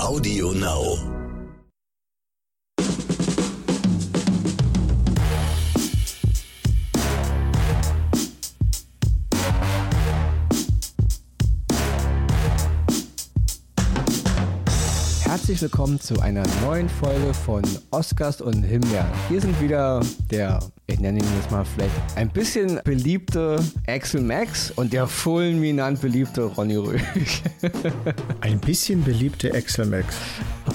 Audio Now. Herzlich willkommen zu einer neuen Folge von Oscars und Himbeeren. Hier sind wieder der, ich nenne ihn jetzt mal vielleicht ein bisschen beliebte Axel Max und der fulminant beliebte Ronny Rösch. Ein bisschen beliebte Axel Max.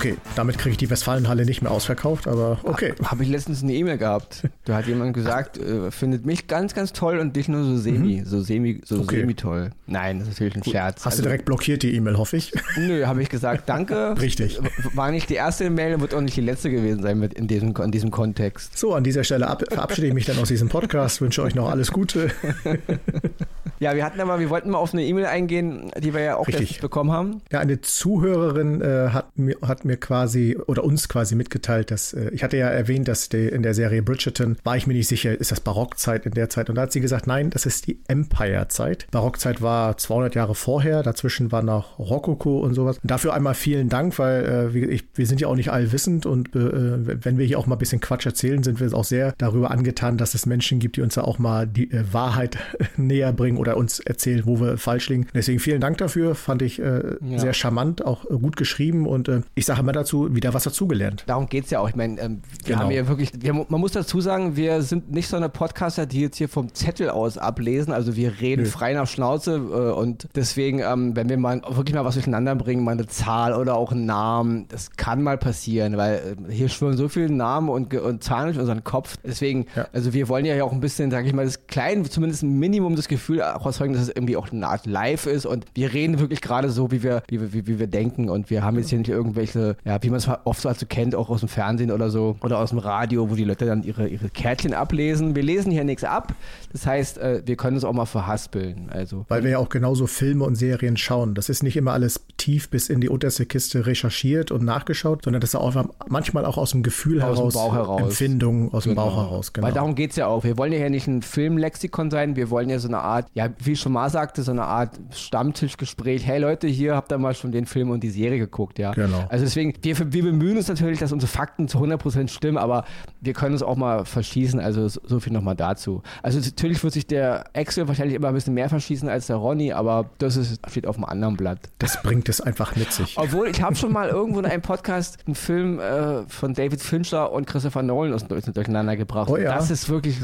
Okay, damit kriege ich die Westfalenhalle nicht mehr ausverkauft, aber okay. Habe ich letztens eine E-Mail gehabt. Da hat jemand gesagt, äh, findet mich ganz, ganz toll und dich nur so semi, so semi, so Okay. semi toll. Nein, das ist natürlich ein Scherz. Hast du Also, direkt blockiert die E-Mail, hoffe ich. Nö, habe ich gesagt, danke. Richtig. War nicht die erste Mail, wird auch nicht die letzte gewesen sein mit in diesem, in diesem Kontext. So, an dieser Stelle ab, verabschiede ich mich dann aus diesem Podcast, wünsche euch noch alles Gute. Ja, wir hatten aber, wir wollten mal auf eine E-Mail eingehen, die wir ja auch Richtig. bekommen haben. Ja, eine Zuhörerin äh, hat, mir, hat mir quasi oder uns quasi mitgeteilt, dass äh, ich hatte ja erwähnt, dass die, in der Serie Bridgerton war ich mir nicht sicher, ist das Barockzeit in der Zeit? Und da hat sie gesagt, nein, das ist die Empire-Zeit. Barockzeit war 200 Jahre vorher, dazwischen war noch Rokoko und sowas. Und dafür einmal vielen Dank, weil äh, wie, ich, wir sind ja auch nicht allwissend und äh, wenn wir hier auch mal ein bisschen Quatsch erzählen, sind wir auch sehr darüber angetan, dass es Menschen gibt, die uns da auch mal die äh, Wahrheit näher bringen oder uns erzählen, wo wir falsch liegen. Deswegen vielen Dank dafür, fand ich äh, Ja. sehr charmant, auch äh, gut geschrieben und äh, ich sage immer dazu, wieder was dazugelernt. Darum geht's ja auch. Ich meine, ähm, wir Genau. haben hier wirklich, wir, man muss dazu sagen, wir sind nicht so eine Podcaster, die jetzt hier vom Zettel aus ablesen. Also wir reden Nö. frei nach Schnauze äh, und deswegen, ähm, wenn wir mal wirklich mal was durcheinander bringen, mal eine Zahl oder auch einen Namen, das kann mal passieren, weil äh, hier schwören so viele Namen und, und Zahlen durch unseren Kopf. Deswegen, Ja. also wir wollen ja auch ein bisschen, sage ich mal, das kleine, zumindest ein Minimum das Gefühl auch erzeugen, dass es irgendwie auch eine Art Live ist und wir reden wirklich gerade so, wie wir, wie wie, wie wir denken und wir haben jetzt hier nicht irgendwelche, ja, wie man es oft so also kennt, auch aus dem Fernsehen oder so oder aus dem Radio, wo die Leute dann ihre, ihre Kärtchen ablesen. Wir lesen hier nichts ab. Das heißt, äh, wir können es auch mal verhaspeln. Also Weil wir ja auch genauso Filme und Serien schauen. Das ist nicht immer alles tief bis in die unterste Kiste recherchiert und nachgeschaut, sondern das ist auch manchmal auch aus dem Gefühl Aus dem heraus, Bauch heraus. Empfindungen aus dem Genau. Bauch heraus. Genau. Weil darum geht es ja auch. Wir wollen ja hier nicht ein Filmlexikon sein, wir wollen ja so eine Art, ja, wie ich schon mal sagte, so eine Art Stammtischgespräch. Hey Leute, hier habt ihr mal schon den Film und die Serie geguckt, ja. Genau. Also deswegen, wir, wir bemühen uns natürlich, dass unsere Fakten zu 100% stimmen, aber wir können uns auch mal verschießen, also so viel nochmal dazu. Also natürlich wird sich der Axel wahrscheinlich immer ein bisschen mehr verschießen als der Ronny, aber das ist, steht auf einem anderen Blatt. das bringt es einfach mit sich. Obwohl, ich habe schon mal irgendwo in einem Podcast einen Film äh, von David Fincher und Christopher Nolan aus- durcheinander gebracht. Oh ja. Das ist wirklich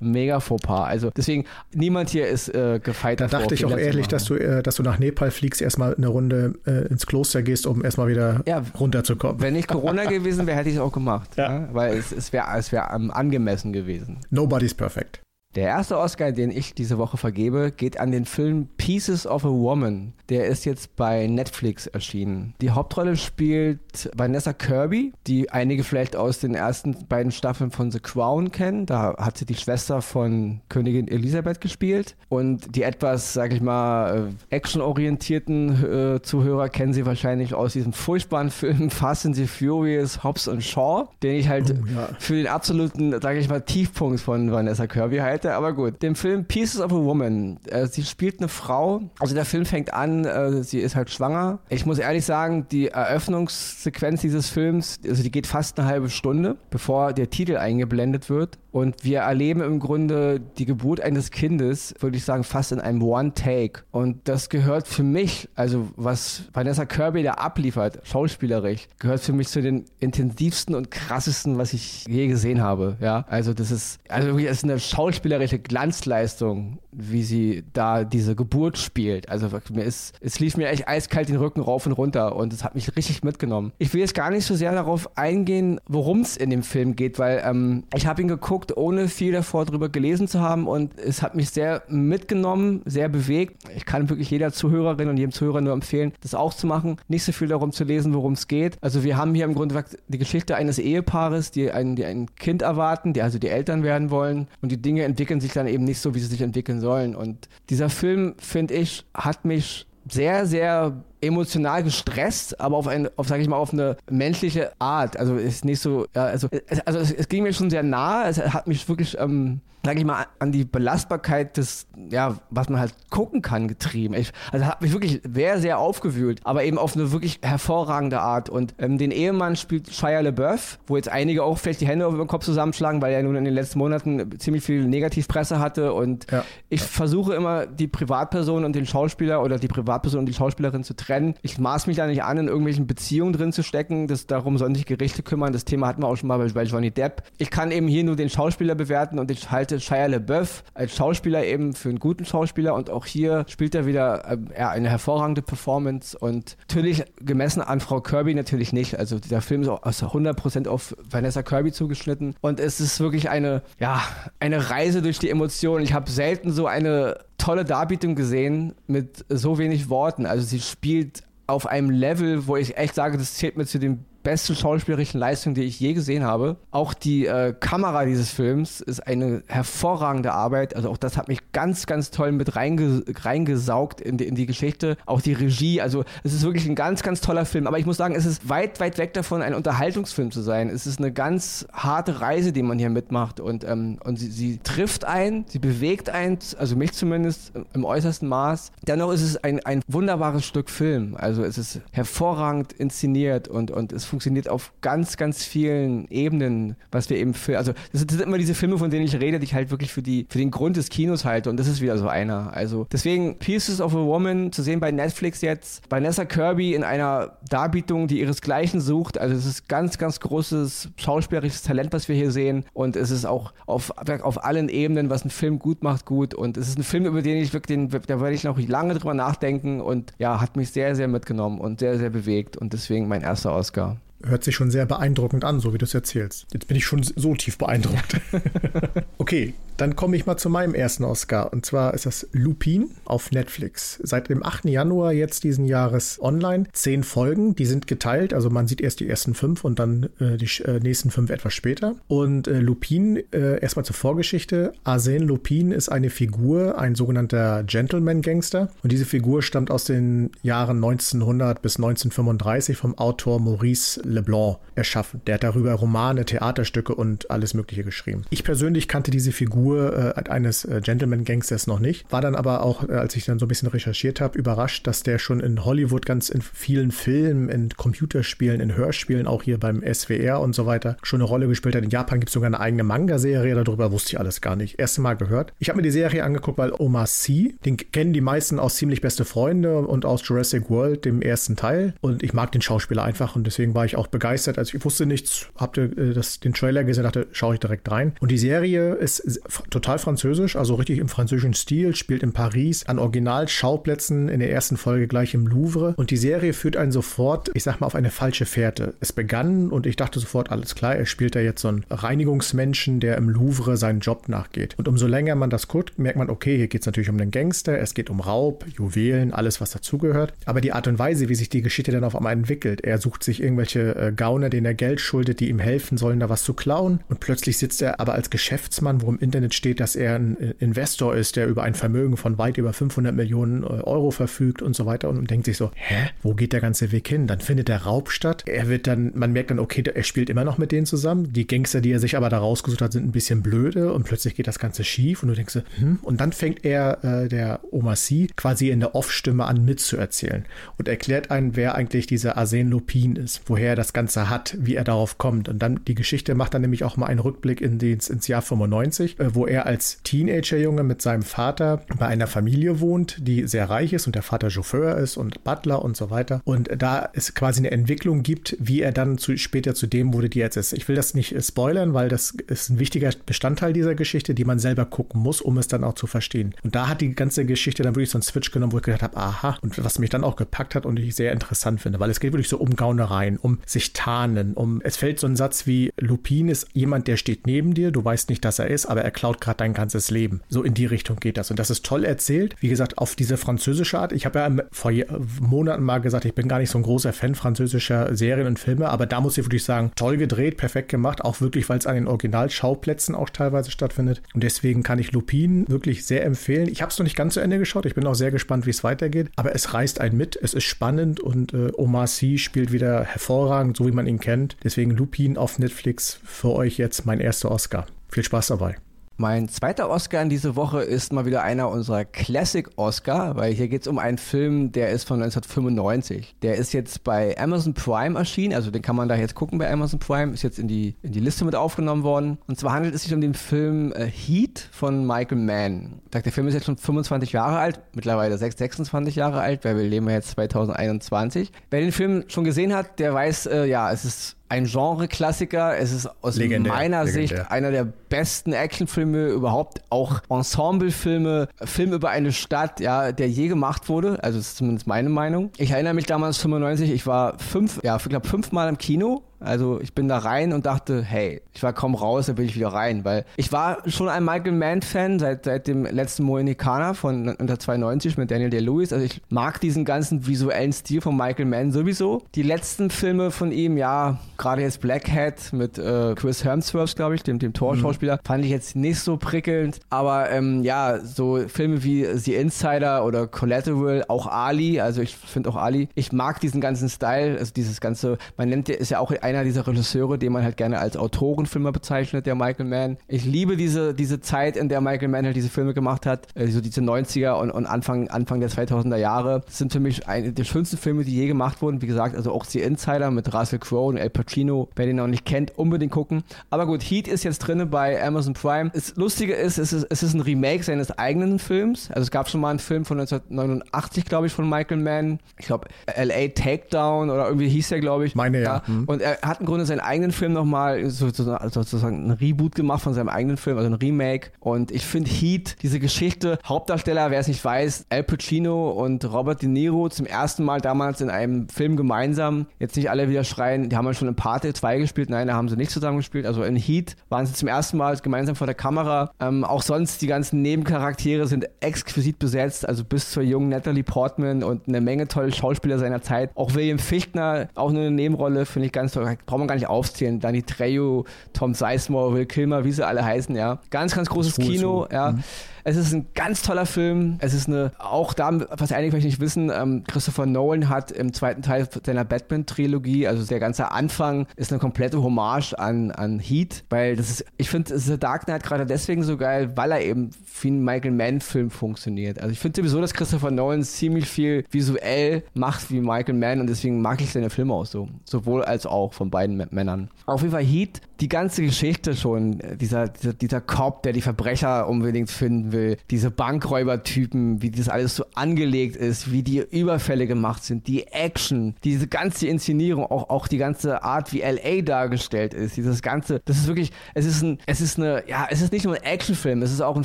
mega Fauxpas. Also deswegen, niemand hier ist äh, gefeit Da dachte ich auch ehrlich, dass du, äh, dass du nach Nepal fliegst, erstmal eine Runde äh, ins Kloster gehst, um erstmal wieder Ja. runterzukommen. Wenn nicht Corona gewesen wäre, hätte ich es auch gemacht. Ja. Ja. Weil es, es wäre es wär ähm, angemessen gewesen. Nobody's perfect. Der erste Oscar, den ich diese Woche vergebe, geht an den Film Pieces of a Woman. Der ist jetzt bei Netflix erschienen. Die Hauptrolle spielt Vanessa Kirby, die einige vielleicht aus den ersten beiden Staffeln von The Crown kennen. Da hat sie die Schwester von Königin Elisabeth gespielt. Und die etwas, sag ich mal, äh, actionorientierten äh, Zuhörer kennen sie wahrscheinlich aus diesem furchtbaren Film Fast and the Furious, Hobbs und Shaw, den ich halt Oh, ja. für den absoluten, sage ich mal, Tiefpunkt von Vanessa Kirby halte. Aber gut, dem Film Pieces of a Woman. Äh, sie spielt eine Frau. Also der Film fängt an, äh, sie ist halt schwanger. Ich muss ehrlich sagen, die Eröffnungssequenz dieses Films, also die geht fast eine halbe Stunde, bevor der Titel eingeblendet wird. Und wir erleben im Grunde die Geburt eines Kindes, würde ich sagen, fast in einem One-Take. Und das gehört für mich, also was Vanessa Kirby da abliefert, schauspielerisch, gehört für mich zu den intensivsten und krassesten, was ich je gesehen habe. Ja, also das ist, also wirklich, es ist eine schauspielerische Glanzleistung, wie sie da diese Geburt spielt. Also mir ist, es lief mir echt eiskalt den Rücken rauf und runter und es hat mich richtig mitgenommen. Ich will jetzt gar nicht so sehr darauf eingehen, worum es in dem Film geht, weil ähm, ich habe ihn geguckt, ohne viel davor drüber gelesen zu haben und es hat mich sehr mitgenommen, sehr bewegt. Ich kann wirklich jeder Zuhörerin und jedem Zuhörer nur empfehlen, das auch zu machen, nicht so viel darum zu lesen, worum es geht. Also wir haben hier im Grunde die Geschichte eines Ehepaares, die ein, die ein Kind erwarten, die also die Eltern werden wollen und die Dinge entwickeln sich dann eben nicht so, wie sie sich entwickeln sollen. Und dieser Film, finde ich, hat mich sehr, sehr emotional gestresst, aber auf eine, auf, sag ich mal, auf eine menschliche Art. Also ist nicht so, ja, also, also es, es, ging mir schon sehr nah. Es hat mich wirklich ähm, sage ich mal, an die Belastbarkeit des, ja, was man halt gucken kann, getrieben. Ich, also hat mich wirklich sehr, sehr aufgewühlt, aber eben auf eine wirklich hervorragende Art. Und ähm, den Ehemann spielt Shia LeBeouf, wo jetzt einige auch vielleicht die Hände über den Kopf zusammenschlagen, weil er nun in den letzten Monaten ziemlich viel Negativpresse hatte. Und ja. ich ja. versuche immer, die Privatperson und den Schauspieler oder die Privatperson und die Schauspielerin zu trennen. Ich maß mich da nicht an, in irgendwelchen Beziehungen drin zu stecken. Das, darum sollen sich Gerichte kümmern. Das Thema hatten wir auch schon mal bei, bei Johnny Depp. Ich kann eben hier nur den Schauspieler bewerten und ich halte Shia LeBeouf als Schauspieler eben für einen guten Schauspieler und auch hier spielt er wieder äh, eine hervorragende Performance und natürlich gemessen an Frau Kirby natürlich nicht. Also der Film ist auch also 100% auf Vanessa Kirby zugeschnitten und es ist wirklich eine, ja, eine Reise durch die Emotionen. Ich habe selten so eine tolle Darbietung gesehen mit so wenig Worten. Also sie spielt auf einem Level, wo ich echt sage, das zählt mir zu den beste schauspielerischen Leistung, die ich je gesehen habe. Auch die äh, Kamera dieses Films ist eine hervorragende Arbeit. Also auch das hat mich ganz, ganz toll mit reinge reingesaugt in die, in die Geschichte. Auch die Regie. Also es ist wirklich ein ganz, ganz toller Film. Aber ich muss sagen, es ist weit, weit weg davon, ein Unterhaltungsfilm zu sein. Es ist eine ganz harte Reise, die man hier mitmacht. Und, ähm, und sie, sie trifft ein, sie bewegt ein, also mich zumindest im äußersten Maß. Dennoch ist es ein, ein wunderbares Stück Film. Also es ist hervorragend inszeniert und, und es funktioniert auf ganz, ganz vielen Ebenen, was wir eben für, also das sind immer diese Filme, von denen ich rede, die ich halt wirklich für die, für den Grund des Kinos halte und das ist wieder so einer. Also deswegen Pieces of a Woman zu sehen bei Netflix jetzt, Vanessa Kirby in einer Darbietung, die ihresgleichen sucht. Also es ist ganz, ganz großes schauspielerisches Talent, was wir hier sehen und es ist auch auf, auf allen Ebenen, was ein Film gut macht, gut und es ist ein Film, über den ich wirklich, den, da werde ich noch lange drüber nachdenken und ja, hat mich sehr, sehr mitgenommen und sehr, sehr bewegt und deswegen mein erster Oscar hört sich schon sehr beeindruckend an, so wie du es erzählst. Jetzt bin ich schon so tief beeindruckt. okay, dann komme ich mal zu meinem ersten Oscar. Und zwar ist das Lupin auf Netflix. Seit dem 8. Januar jetzt diesen Jahres online. Zehn Folgen, die sind geteilt. Also man sieht erst die ersten fünf und dann äh, die äh, nächsten fünf etwas später. Und äh, Lupin, äh, erstmal zur Vorgeschichte. Arsène Lupin ist eine Figur, ein sogenannter Gentleman-Gangster. Und diese Figur stammt aus den Jahren 1900 bis 1935 vom Autor Maurice Leblanc erschaffen. Der hat darüber Romane, Theaterstücke und alles Mögliche geschrieben. Ich persönlich kannte diese Figur Figur äh, eines äh, Gentleman-Gangsters noch nicht. War dann aber auch, äh, als ich dann so ein bisschen recherchiert habe, überrascht, dass der schon in Hollywood ganz in vielen Filmen, in Computerspielen, in Hörspielen, auch hier beim SWR und so weiter, schon eine Rolle gespielt hat. In Japan gibt es sogar eine eigene Manga-Serie, darüber wusste ich alles gar nicht. Erste Mal gehört. Ich habe mir die Serie angeguckt, weil Omar C., den kennen die meisten aus ziemlich beste Freunde und aus Jurassic World, dem ersten Teil. Und ich mag den Schauspieler einfach und deswegen war ich auch begeistert. Also ich wusste nichts, ihr äh, den Trailer gesehen, dachte, schaue ich direkt rein. Und die Serie ist total französisch, also richtig im französischen Stil, spielt in Paris an Originalschauplätzen in der ersten Folge gleich im Louvre und die Serie führt einen sofort, ich sag mal, auf eine falsche Fährte. Es begann und ich dachte sofort, alles klar, er spielt da jetzt so einen Reinigungsmenschen, der im Louvre seinen Job nachgeht. Und umso länger man das guckt, merkt man, okay, hier geht es natürlich um den Gangster, es geht um Raub, Juwelen, alles, was dazugehört. Aber die Art und Weise, wie sich die Geschichte dann auf einmal entwickelt, er sucht sich irgendwelche äh, Gauner, denen er Geld schuldet, die ihm helfen sollen, da was zu klauen. Und plötzlich sitzt er aber als Geschäftsmann, wo im Internet steht, dass er ein Investor ist, der über ein Vermögen von weit über 500 Millionen äh, Euro verfügt und so weiter und denkt sich so, hä, wo geht der ganze Weg hin? Dann findet der Raub statt. Er wird dann, man merkt dann, okay, er spielt immer noch mit denen zusammen. Die Gangster, die er sich aber da rausgesucht hat, sind ein bisschen blöde und plötzlich geht das Ganze schief und du denkst, hm, und dann fängt er, äh, der Oma C, quasi in der Off-Stimme an mitzuerzählen und erklärt einen, wer eigentlich dieser Arsène Lupin ist, woher er das Ganze hat, wie er darauf kommt. Und dann die Geschichte macht dann nämlich auch mal einen Rückblick in den, ins Jahr 95, äh, wo er als Teenagerjunge mit seinem Vater bei einer Familie wohnt, die sehr reich ist und der Vater Chauffeur ist und Butler und so weiter. Und da es quasi eine Entwicklung gibt, wie er dann zu, später zu dem wurde, die jetzt ist. Ich will das nicht spoilern, weil das ist ein wichtiger Bestandteil dieser Geschichte, die man selber gucken muss, um es dann auch zu verstehen. Und da hat die ganze Geschichte dann wirklich so einen Switch genommen, wo ich gedacht habe, aha, und was mich dann auch gepackt hat und ich sehr interessant finde, weil es geht wirklich so um Gaunereien, um sich tarnen. Um, es fällt so ein Satz wie, Lupin ist jemand, der steht neben dir, du weißt nicht, dass er ist, aber er klaut gerade dein ganzes Leben. So in die Richtung geht das. Und das ist toll erzählt. Wie gesagt, auf diese französische Art. Ich habe ja vor Monaten mal gesagt, ich bin gar nicht so ein großer Fan französischer Serien und Filme, aber da muss ich wirklich sagen, toll gedreht, perfekt gemacht, auch wirklich, weil es an den Originalschauplätzen auch teilweise stattfindet. Und deswegen kann ich Lupin wirklich sehr empfehlen. Ich habe es noch nicht ganz zu Ende geschaut. Ich bin auch sehr gespannt, wie es weitergeht. Aber es reißt einen mit. Es ist spannend und äh, Omar Sy spielt wieder hervorragend, so wie man ihn kennt. Deswegen Lupin auf Netflix für euch jetzt mein erster Oscar. Viel Spaß dabei. Mein zweiter Oscar in dieser Woche ist mal wieder einer unserer Classic-Oscar, weil hier geht es um einen Film, der ist von 1995. Der ist jetzt bei Amazon Prime erschienen, also den kann man da jetzt gucken bei Amazon Prime, ist jetzt in die, in die Liste mit aufgenommen worden. Und zwar handelt es sich um den Film äh, Heat von Michael Mann. Der Film ist jetzt schon 25 Jahre alt, mittlerweile 26 Jahre alt, weil wir leben ja jetzt 2021. Wer den Film schon gesehen hat, der weiß, äh, ja, es ist ein Genre-Klassiker. Es ist aus legendär, meiner legendär. Sicht einer der besten Actionfilme überhaupt, auch Ensemblefilme, Film über eine Stadt, ja, der je gemacht wurde. Also das ist zumindest meine Meinung. Ich erinnere mich damals 95, ich war fünf, ja, ich glaube fünfmal im Kino also ich bin da rein und dachte, hey, ich war kaum raus, da bin ich wieder rein, weil ich war schon ein Michael Mann-Fan seit, seit dem letzten Mohikaner von unter 92 mit Daniel Day-Lewis. Also ich mag diesen ganzen visuellen Stil von Michael Mann sowieso. Die letzten Filme von ihm, ja, gerade jetzt Black Hat mit äh, Chris Hemsworth, glaube ich, dem, dem Torschauspieler, mhm. fand ich jetzt nicht so prickelnd. Aber ähm, ja, so Filme wie The Insider oder Collateral, auch Ali, also ich finde auch Ali, ich mag diesen ganzen Style, also dieses ganze, man nennt, ist ja auch ein einer dieser Regisseure, den man halt gerne als Autorenfilmer bezeichnet, der Michael Mann. Ich liebe diese, diese Zeit, in der Michael Mann halt diese Filme gemacht hat, äh, so diese 90er und, und Anfang, Anfang der 2000er Jahre. Das sind für mich eine der schönsten Filme, die je gemacht wurden. Wie gesagt, also auch The Insider mit Russell Crowe und El Pacino. Wer den noch nicht kennt, unbedingt gucken. Aber gut, Heat ist jetzt drin bei Amazon Prime. Das Lustige ist, es ist, es ist ein Remake seines eigenen Films. Also es gab schon mal einen Film von 1989, glaube ich, von Michael Mann. Ich glaube, LA Takedown oder irgendwie hieß der, glaube ich. Meine ja. ja. Hm. Und er hat im Grunde seinen eigenen Film nochmal sozusagen, sozusagen ein Reboot gemacht von seinem eigenen Film, also ein Remake. Und ich finde Heat, diese Geschichte, Hauptdarsteller, wer es nicht weiß, Al Pacino und Robert De Niro zum ersten Mal damals in einem Film gemeinsam. Jetzt nicht alle wieder schreien, die haben ja schon in Pate 2 gespielt. Nein, da haben sie nicht zusammen gespielt. Also in Heat waren sie zum ersten Mal gemeinsam vor der Kamera. Ähm, auch sonst die ganzen Nebencharaktere sind exquisit besetzt, also bis zur jungen Natalie Portman und eine Menge tolle Schauspieler seiner Zeit. Auch William Fichtner, auch nur eine Nebenrolle, finde ich ganz toll braucht man gar nicht aufzählen. Danny Trejo, Tom Sizemore, Will Kilmer, wie sie alle heißen, ja. Ganz, ganz großes Kino, ja. Mhm. Es ist ein ganz toller Film. Es ist eine, auch da, was einige vielleicht nicht wissen, ähm, Christopher Nolan hat im zweiten Teil seiner Batman-Trilogie, also der ganze Anfang, ist eine komplette Hommage an, an Heat, weil das ist, ich finde The Dark Knight gerade deswegen so geil, weil er eben wie ein Michael Mann-Film funktioniert. Also ich finde sowieso, dass Christopher Nolan ziemlich viel visuell macht wie Michael Mann und deswegen mag ich seine Filme auch so. Sowohl als auch von beiden Männern. Auf jeden Fall Heat, die ganze Geschichte schon, dieser, dieser, dieser Cop, der die Verbrecher unbedingt finden will, diese Bankräubertypen, wie das alles so angelegt ist, wie die Überfälle gemacht sind, die Action, diese ganze Inszenierung, auch, auch die ganze Art, wie LA dargestellt ist, dieses ganze, das ist wirklich, es ist ein, es ist eine, ja, es ist nicht nur ein Actionfilm, es ist auch ein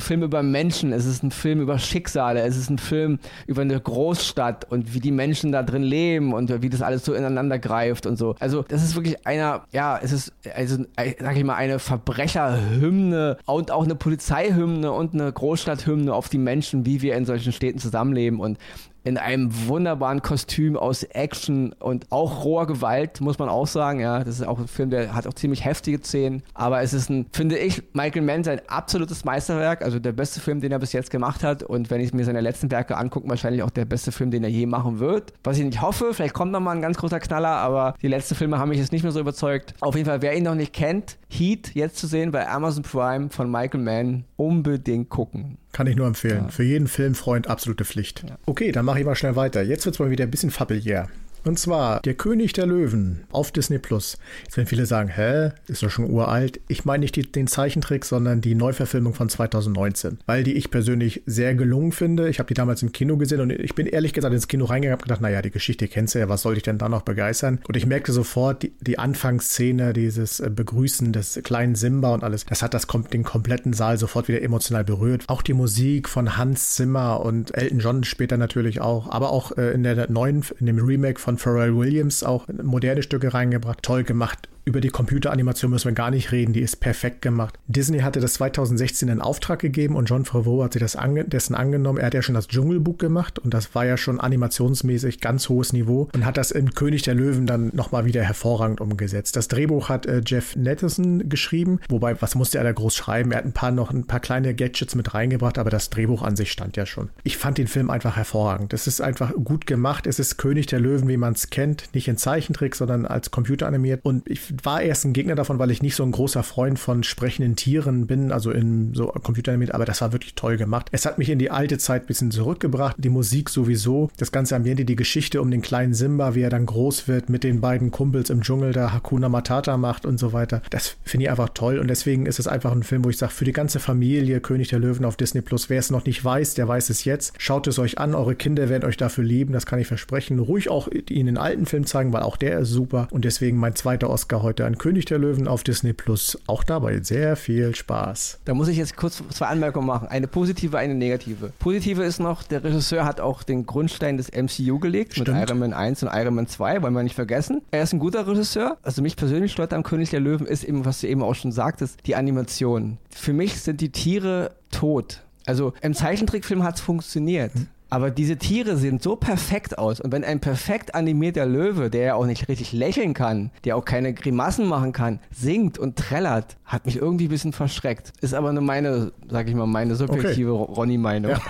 Film über Menschen, es ist ein Film über Schicksale, es ist ein Film über eine Großstadt und wie die Menschen da drin leben und wie das alles so ineinander greift und so. Also, das ist wirklich einer, ja, es ist, also, sag ich mal, eine Verbrecherhymne und auch eine Polizeihymne und eine Großstadt Großstadthymne auf die Menschen, wie wir in solchen Städten zusammenleben. Und in einem wunderbaren Kostüm aus Action und auch roher Gewalt, muss man auch sagen. Ja, das ist auch ein Film, der hat auch ziemlich heftige Szenen. Aber es ist ein, finde ich, Michael Mann sein absolutes Meisterwerk. Also der beste Film, den er bis jetzt gemacht hat. Und wenn ich mir seine letzten Werke angucke, wahrscheinlich auch der beste Film, den er je machen wird. Was ich nicht hoffe, vielleicht kommt noch mal ein ganz großer Knaller, aber die letzten Filme haben mich jetzt nicht mehr so überzeugt. Auf jeden Fall, wer ihn noch nicht kennt, Heat jetzt zu sehen bei Amazon Prime von Michael Mann, unbedingt gucken. Kann ich nur empfehlen. Ja. Für jeden Filmfreund absolute Pflicht. Ja. Okay, dann mache ich mal schnell weiter. Jetzt wird es mal wieder ein bisschen familiär. Und zwar Der König der Löwen auf Disney Plus. Jetzt werden viele sagen, hä, ist doch schon uralt. Ich meine nicht die, den Zeichentrick, sondern die Neuverfilmung von 2019, weil die ich persönlich sehr gelungen finde. Ich habe die damals im Kino gesehen und ich bin ehrlich gesagt ins Kino reingegangen und gedacht, naja, die Geschichte kennst du ja, was soll ich denn da noch begeistern? Und ich merkte sofort, die, die Anfangsszene, dieses äh, Begrüßen des kleinen Simba und alles, das hat das den kompletten Saal sofort wieder emotional berührt. Auch die Musik von Hans Zimmer und Elton John später natürlich auch, aber auch äh, in der neuen, in dem Remake von von Pharrell Williams auch moderne Stücke reingebracht. Toll gemacht. Über die Computeranimation müssen wir gar nicht reden, die ist perfekt gemacht. Disney hatte das 2016 in Auftrag gegeben und John Favreau hat sich das ange dessen angenommen. Er hat ja schon das Dschungelbuch gemacht und das war ja schon animationsmäßig ganz hohes Niveau und hat das in König der Löwen dann nochmal wieder hervorragend umgesetzt. Das Drehbuch hat äh, Jeff Nettison geschrieben, wobei, was musste er da groß schreiben? Er hat ein paar noch ein paar kleine Gadgets mit reingebracht, aber das Drehbuch an sich stand ja schon. Ich fand den Film einfach hervorragend. Es ist einfach gut gemacht. Es ist König der Löwen, wie man es kennt, nicht in Zeichentrick, sondern als computeranimiert und ich war erst ein Gegner davon, weil ich nicht so ein großer Freund von sprechenden Tieren bin, also in so Computeranimiert, aber das war wirklich toll gemacht. Es hat mich in die alte Zeit ein bisschen zurückgebracht, die Musik sowieso, das ganze Ambiente, die Geschichte um den kleinen Simba, wie er dann groß wird, mit den beiden Kumpels im Dschungel, da Hakuna Matata macht und so weiter. Das finde ich einfach toll und deswegen ist es einfach ein Film, wo ich sage, für die ganze Familie König der Löwen auf Disney Plus, wer es noch nicht weiß, der weiß es jetzt. Schaut es euch an, eure Kinder werden euch dafür lieben, das kann ich versprechen. Ruhig auch ihnen den alten Film zeigen, weil auch der ist super und deswegen mein zweiter Oscar heute an König der Löwen auf Disney Plus. Auch dabei sehr viel Spaß. Da muss ich jetzt kurz zwei Anmerkungen machen. Eine positive, eine negative. Positive ist noch, der Regisseur hat auch den Grundstein des MCU gelegt Stimmt. mit Iron Man 1 und Iron Man 2, wollen wir nicht vergessen. Er ist ein guter Regisseur. Also mich persönlich stört am König der Löwen ist eben, was du eben auch schon sagtest, die Animation. Für mich sind die Tiere tot. Also im Zeichentrickfilm hat es funktioniert. Hm. Aber diese Tiere sehen so perfekt aus. Und wenn ein perfekt animierter Löwe, der ja auch nicht richtig lächeln kann, der auch keine Grimassen machen kann, singt und trällert, hat mich irgendwie ein bisschen verschreckt. Ist aber nur meine, sag ich mal, meine subjektive okay. Ronny-Meinung. Ja.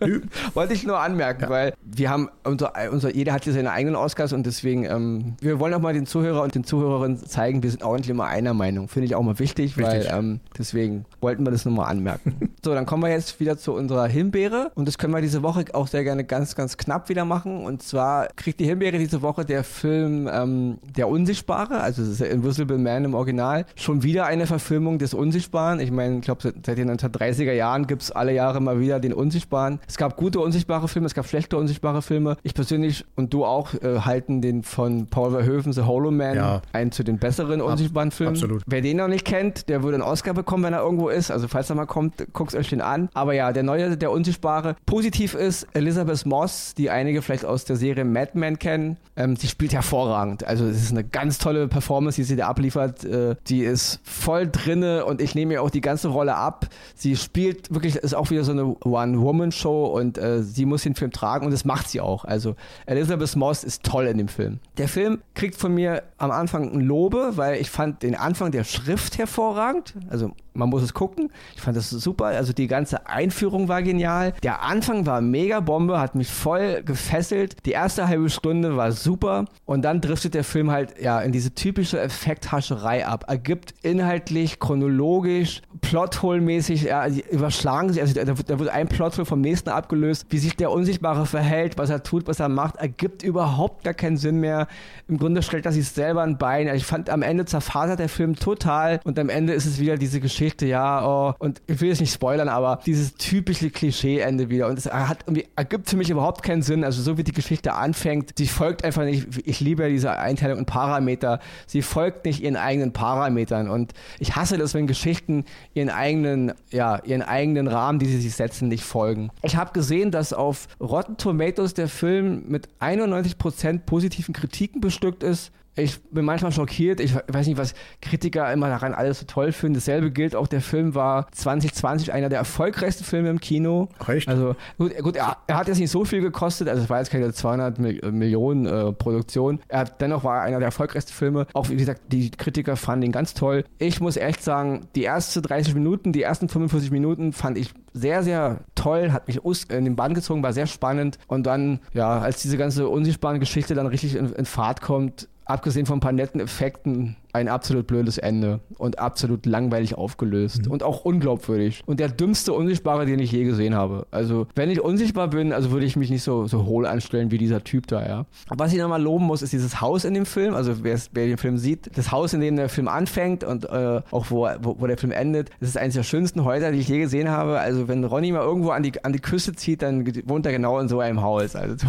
Wollte ich nur anmerken, ja. weil wir haben, unser, unser, jeder hat hier seine eigenen Oscars und deswegen, ähm, wir wollen auch mal den Zuhörer und den Zuhörerinnen zeigen, wir sind ordentlich immer einer Meinung. Finde ich auch mal wichtig, Richtig. weil ähm, deswegen wollten wir das nur mal anmerken. so, dann kommen wir jetzt wieder zu unserer Himbeere und das können wir diese Woche auch sehr gerne ganz, ganz knapp wieder machen. Und zwar kriegt die Himbeere diese Woche der Film ähm, Der Unsichtbare, also das ist der Invisible Man im Original, schon wieder eine Verfilmung des Unsichtbaren. Ich meine, ich glaube, seit den 1930er Jahren gibt es alle Jahre mal wieder den Unsichtbaren. Es gab gute unsichtbare Filme, es gab schlechte unsichtbare Filme. Ich persönlich und du auch äh, halten den von Paul Verhoeven, The Hollow Man, ja. einen zu den besseren unsichtbaren Ab, Filmen. Absolut. Wer den noch nicht kennt, der würde einen Oscar bekommen, wenn er irgendwo ist. Also falls er mal kommt, guckt euch den an. Aber ja, der neue, der Unsichtbare. Positiv ist, Elizabeth Moss, die einige vielleicht aus der Serie Mad Men kennen, ähm, sie spielt hervorragend. Also es ist eine ganz tolle Performance, die sie da abliefert. Äh, die ist voll drinne und ich nehme ihr auch die ganze Rolle ab. Sie spielt wirklich, ist auch wieder so eine One-Woman-Show und äh, sie muss den Film tragen und das macht sie auch. Also Elizabeth Moss ist toll in dem Film. Der Film kriegt von mir am Anfang ein Lobe, weil ich fand den Anfang der Schrift hervorragend. Also man muss es gucken. Ich fand das super. Also die ganze Einführung war genial. Der Anfang war mega Bombe, hat mich voll gefesselt. Die erste halbe Stunde war super. Und dann driftet der Film halt ja in diese typische Effekthascherei ab. Ergibt inhaltlich, chronologisch, plothole-mäßig, ja, überschlagen sich. Also da, da wird ein Plothole vom nächsten abgelöst. Wie sich der Unsichtbare verhält, was er tut, was er macht, ergibt überhaupt gar keinen Sinn mehr. Im Grunde stellt er sich selber ein Bein. Also ich fand am Ende zerfasert der Film total. Und am Ende ist es wieder diese Geschichte Geschichte, ja, oh, und ich will jetzt nicht spoilern, aber dieses typische Klischee-Ende wieder. Und es hat irgendwie, ergibt für mich überhaupt keinen Sinn. Also so wie die Geschichte anfängt, sie folgt einfach nicht, ich liebe diese Einteilung in Parameter, sie folgt nicht ihren eigenen Parametern. Und ich hasse das, wenn Geschichten ihren eigenen, ja, ihren eigenen Rahmen, die sie sich setzen, nicht folgen. Ich habe gesehen, dass auf Rotten Tomatoes der Film mit 91% positiven Kritiken bestückt ist ich bin manchmal schockiert. Ich weiß nicht, was Kritiker immer daran alles so toll finden. Dasselbe gilt auch, der Film war 2020 einer der erfolgreichsten Filme im Kino. Echt? Also gut, gut er, er, hat jetzt nicht so viel gekostet, also es war jetzt keine 200 Millionen äh, Produktion. Er dennoch war er einer der erfolgreichsten Filme. Auch wie gesagt, die Kritiker fanden ihn ganz toll. Ich muss echt sagen, die ersten 30 Minuten, die ersten 45 Minuten fand ich sehr, sehr toll, hat mich in den Bann gezogen, war sehr spannend. Und dann, ja, als diese ganze unsichtbare Geschichte dann richtig in, in Fahrt kommt, abgesehen von ein paar netten Effekten, ein absolut blödes Ende und absolut langweilig aufgelöst mhm. und auch unglaubwürdig. Und der dümmste Unsichtbare, den ich je gesehen habe. Also, wenn ich unsichtbar bin, also würde ich mich nicht so, so hohl anstellen wie dieser Typ da, ja. Was ich nochmal loben muss, ist dieses Haus in dem Film. Also, wer, wer den Film sieht, das Haus, in dem der Film anfängt und äh, auch wo, wo, wo, der Film endet, das ist eines der schönsten Häuser, die ich je gesehen habe. Also, wenn Ronny mal irgendwo an die, an die Küste zieht, dann wohnt er genau in so einem Haus. Also,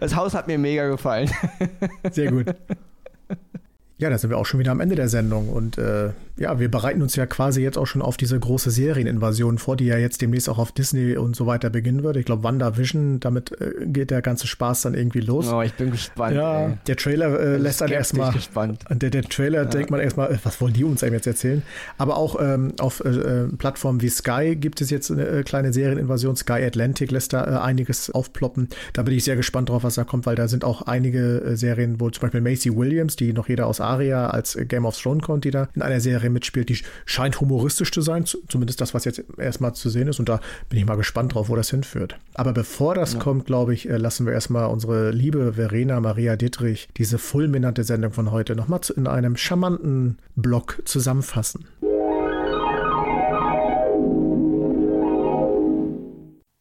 das Haus hat mir mega gefallen. Sehr gut. Ja, da sind wir auch schon wieder am Ende der Sendung. Und äh, ja, wir bereiten uns ja quasi jetzt auch schon auf diese große Serieninvasion vor, die ja jetzt demnächst auch auf Disney und so weiter beginnen wird. Ich glaube, WandaVision, damit äh, geht der ganze Spaß dann irgendwie los. Oh, ich bin gespannt. Ja, ey. der Trailer äh, lässt dann erstmal. gespannt. Der, der Trailer ja. denkt man erstmal, äh, was wollen die uns einem jetzt erzählen? Aber auch ähm, auf äh, äh, Plattformen wie Sky gibt es jetzt eine kleine Serieninvasion. Sky Atlantic lässt da einiges aufploppen. Da bin ich sehr gespannt drauf, was da kommt, weil da sind auch einige Serien, wo zum Beispiel Macy Williams, die noch jeder aus Aria als Game of Thrones kennt, die da in einer Serie mitspielt, die scheint humoristisch zu sein, zumindest das, was jetzt erstmal zu sehen ist. Und da bin ich mal gespannt drauf, wo das hinführt. Aber bevor das ja. kommt, glaube ich, lassen wir erstmal unsere liebe Verena Maria Dittrich diese fulminante Sendung von heute nochmal in einem charmanten Block zusammenfassen.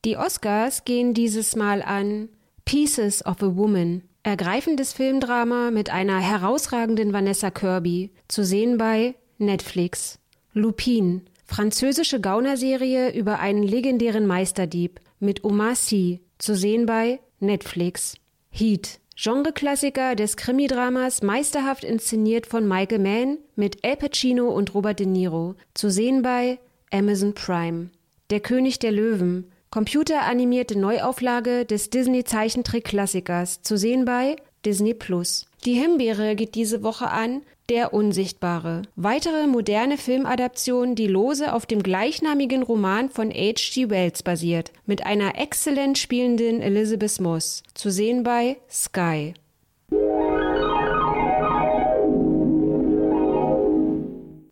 Die Oscars gehen dieses Mal an Pieces of a Woman. Ergreifendes Filmdrama mit einer herausragenden Vanessa Kirby, zu sehen bei Netflix. Lupin, französische Gaunerserie über einen legendären Meisterdieb mit Omar Sy, zu sehen bei Netflix. Heat, Genreklassiker des Krimidramas, meisterhaft inszeniert von Michael Mann mit El Pacino und Robert De Niro, zu sehen bei Amazon Prime. Der König der Löwen, computeranimierte Neuauflage des Disney-Zeichentrick-Klassikers, zu sehen bei Disney Plus. Die Himbeere geht diese Woche an Der Unsichtbare. Weitere moderne Filmadaption, die lose auf dem gleichnamigen Roman von H.G. Wells basiert, mit einer exzellent spielenden Elizabeth Moss. Zu sehen bei Sky.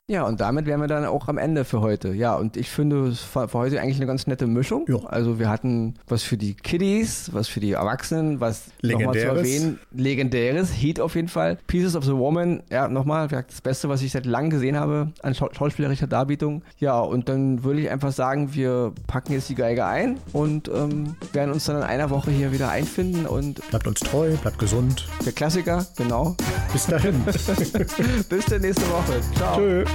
Ja, und damit wären wir dann auch am Ende für heute. Ja, und ich finde es für heute eigentlich eine ganz nette Mischung. Jo. Also wir hatten was für die Kiddies, was für die Erwachsenen, was nochmal zu erwähnen, legendäres, Heat auf jeden Fall. Pieces of the Woman, ja, nochmal, das Beste, was ich seit langem gesehen habe an schau schauspielerischer Darbietung. Ja, und dann würde ich einfach sagen, wir packen jetzt die Geige ein und ähm, werden uns dann in einer Woche hier wieder einfinden und... Bleibt uns treu, bleibt gesund. Der Klassiker, genau. Bis dahin. Bis zur nächste Woche. Ciao. Tschö.